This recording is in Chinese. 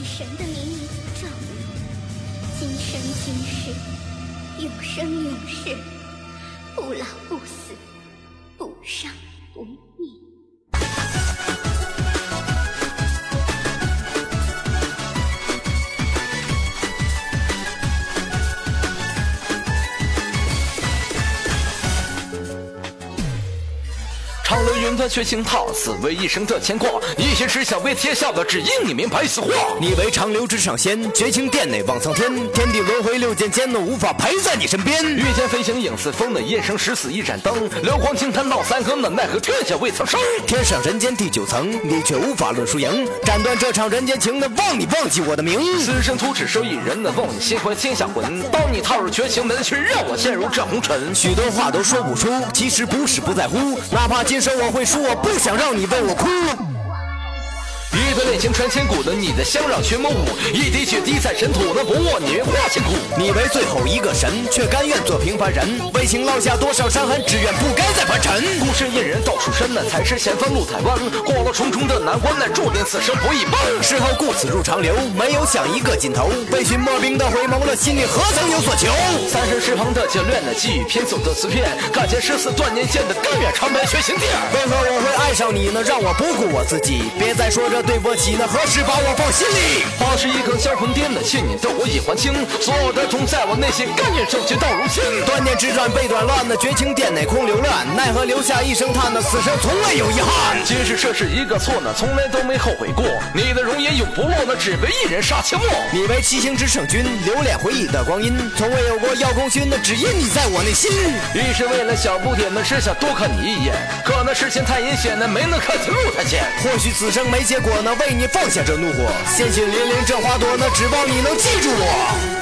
以神的名义诅咒你，今生今世，永生永世，不老不死，不伤不灭。长流云端血行套，此为一生的牵挂。一心只想为天下的只因你明白此话。你为长流之上仙，绝情殿内望苍天，天地轮回六剑间，无法陪在你身边。御剑飞行影似风的夜生十死一盏灯，流光惊叹闹三更的奈何天下未曾生。天上人间第九层，你却无法论输赢，斩断这场人间情的，望你忘记我的名。此生徒只收一人的，望你心怀天下魂。当你踏入绝情门，却让我陷入这红尘。许多话都说不出，其实不是不在乎，哪怕今生我会输，我不想让你为我哭。一段恋情传千古的你的香绕群魔舞，一滴血滴在尘土，那不握你化千古。你为最后一个神，却甘愿做平凡人，为情落下多少伤痕，只愿不该再凡尘。孤身一人到处深，那才是前方路太弯。过了重重的难关，那注定此生不一般。事后故此入长流，没有想一个尽头。为寻莫名的回眸了，心里何曾有所求？三生石旁的眷恋，那寄予偏走的词片，感情十四断年间的甘愿长白学行殿。为何我会爱上你呢？让我不顾我自己，别再说这对不起呢，何时把我放心里？花是一根销魂颠的信你的我已还清，所有的痛在我内心，甘愿受尽到如今。断念之转被断乱，那绝情殿内空流乱，奈何留下一声叹，那此生从未有遗憾。即使这是一个错，那从来都没后悔过。你的容颜永不落，那只为一人杀阡陌。你为七星之圣君，留恋回忆的光阴，从未有过要功勋，那只因你在我内心。一是为了小不点，那只想多看你一眼，可那视线太阴险，那没能看清路太浅。或许此生没结果，我能为你放下这怒火，鲜血淋淋这花朵，那指望你能记住我。